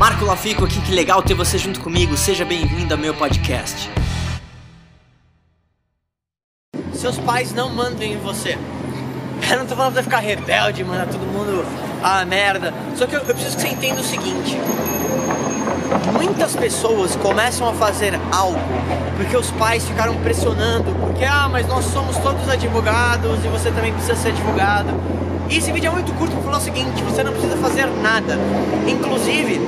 Marco Lafico aqui, que legal ter você junto comigo. Seja bem-vindo ao meu podcast. Seus pais não mandam em você. Eu não tô falando pra ficar rebelde, mandar todo mundo a merda. Só que eu, eu preciso que você entenda o seguinte: muitas pessoas começam a fazer algo porque os pais ficaram pressionando, porque ah, mas nós somos todos advogados e você também precisa ser advogado. E esse vídeo é muito curto para falar o seguinte: você não precisa fazer nada. Inclusive,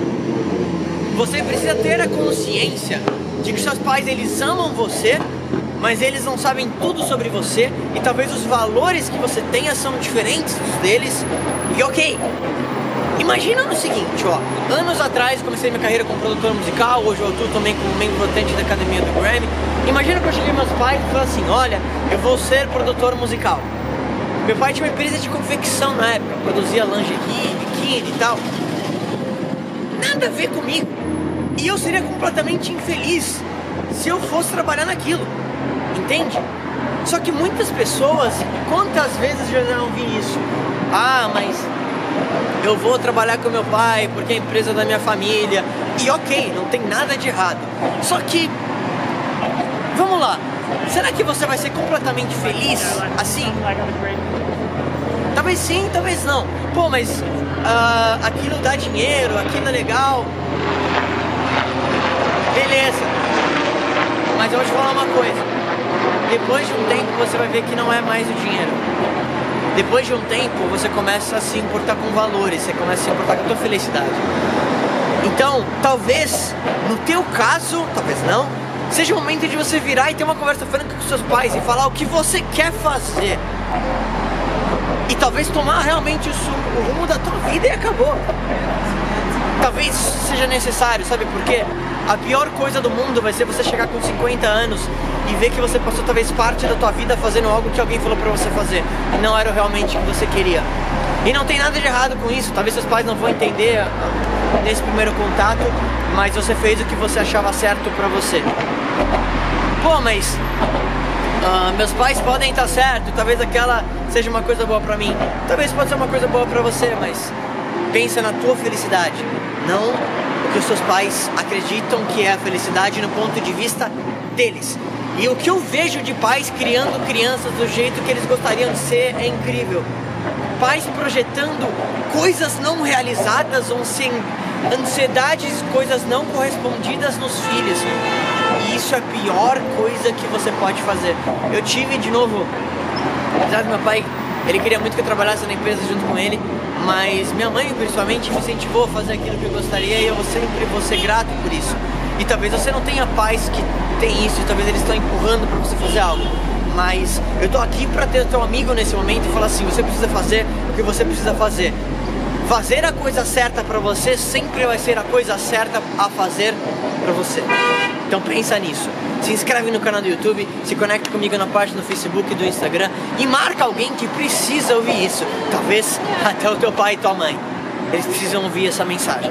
você precisa ter a consciência de que seus pais eles amam você, mas eles não sabem tudo sobre você e talvez os valores que você tenha são diferentes dos deles. E ok, Imagina o seguinte, ó, anos atrás comecei minha carreira como produtor musical, hoje eu atuo também como membro votante da academia do Grammy. Imagina que eu cheguei meus pais e falei assim, olha, eu vou ser produtor musical. Meu pai tinha uma empresa de confecção na época, produzia lingerie, biquíni e tal. Nada a ver comigo. E eu seria completamente infeliz se eu fosse trabalhar naquilo. Entende? Só que muitas pessoas, quantas vezes já não vi isso? Ah, mas eu vou trabalhar com meu pai porque é a empresa da minha família. E ok, não tem nada de errado. Só que, vamos lá, será que você vai ser completamente feliz assim? Talvez sim, talvez não. Pô, mas uh, aquilo dá dinheiro, aquilo é legal. Beleza. Mas eu vou te falar uma coisa. Depois de um tempo você vai ver que não é mais o dinheiro depois de um tempo, você começa a se importar com valores, você começa a se importar com a tua felicidade. Então, talvez, no teu caso, talvez não, seja o momento de você virar e ter uma conversa franca com seus pais e falar o que você quer fazer. E talvez tomar realmente o, o rumo da tua vida e acabou. Talvez seja necessário, sabe por quê? A pior coisa do mundo vai ser você chegar com 50 anos e ver que você passou talvez parte da tua vida fazendo algo que alguém falou para você fazer e não era realmente o que você queria. E não tem nada de errado com isso, talvez seus pais não vão entender ah, nesse primeiro contato, mas você fez o que você achava certo para você. Pô, mas uh, meus pais podem estar certo, talvez aquela seja uma coisa boa para mim, talvez pode ser uma coisa boa para você, mas pensa na tua felicidade, não o que os seus pais acreditam que é a felicidade no ponto de vista deles. E o que eu vejo de pais criando crianças do jeito que eles gostariam de ser é incrível. Pais projetando coisas não realizadas, ou sem ansiedades, coisas não correspondidas nos filhos. E isso é a pior coisa que você pode fazer. Eu tive de novo, apesar do meu pai, ele queria muito que eu trabalhasse na empresa junto com ele, mas minha mãe principalmente me incentivou a fazer aquilo que eu gostaria e eu sempre vou ser grato por isso. E talvez você não tenha pais que tem isso e talvez eles estão empurrando para você fazer algo. Mas eu tô aqui para ter teu amigo nesse momento e falar assim, você precisa fazer o que você precisa fazer. Fazer a coisa certa para você sempre vai ser a coisa certa a fazer para você. Então pensa nisso. Se inscreve no canal do YouTube, se conecta comigo na página do Facebook e do Instagram e marca alguém que precisa ouvir isso. Talvez até o teu pai e tua mãe. Eles precisam ouvir essa mensagem.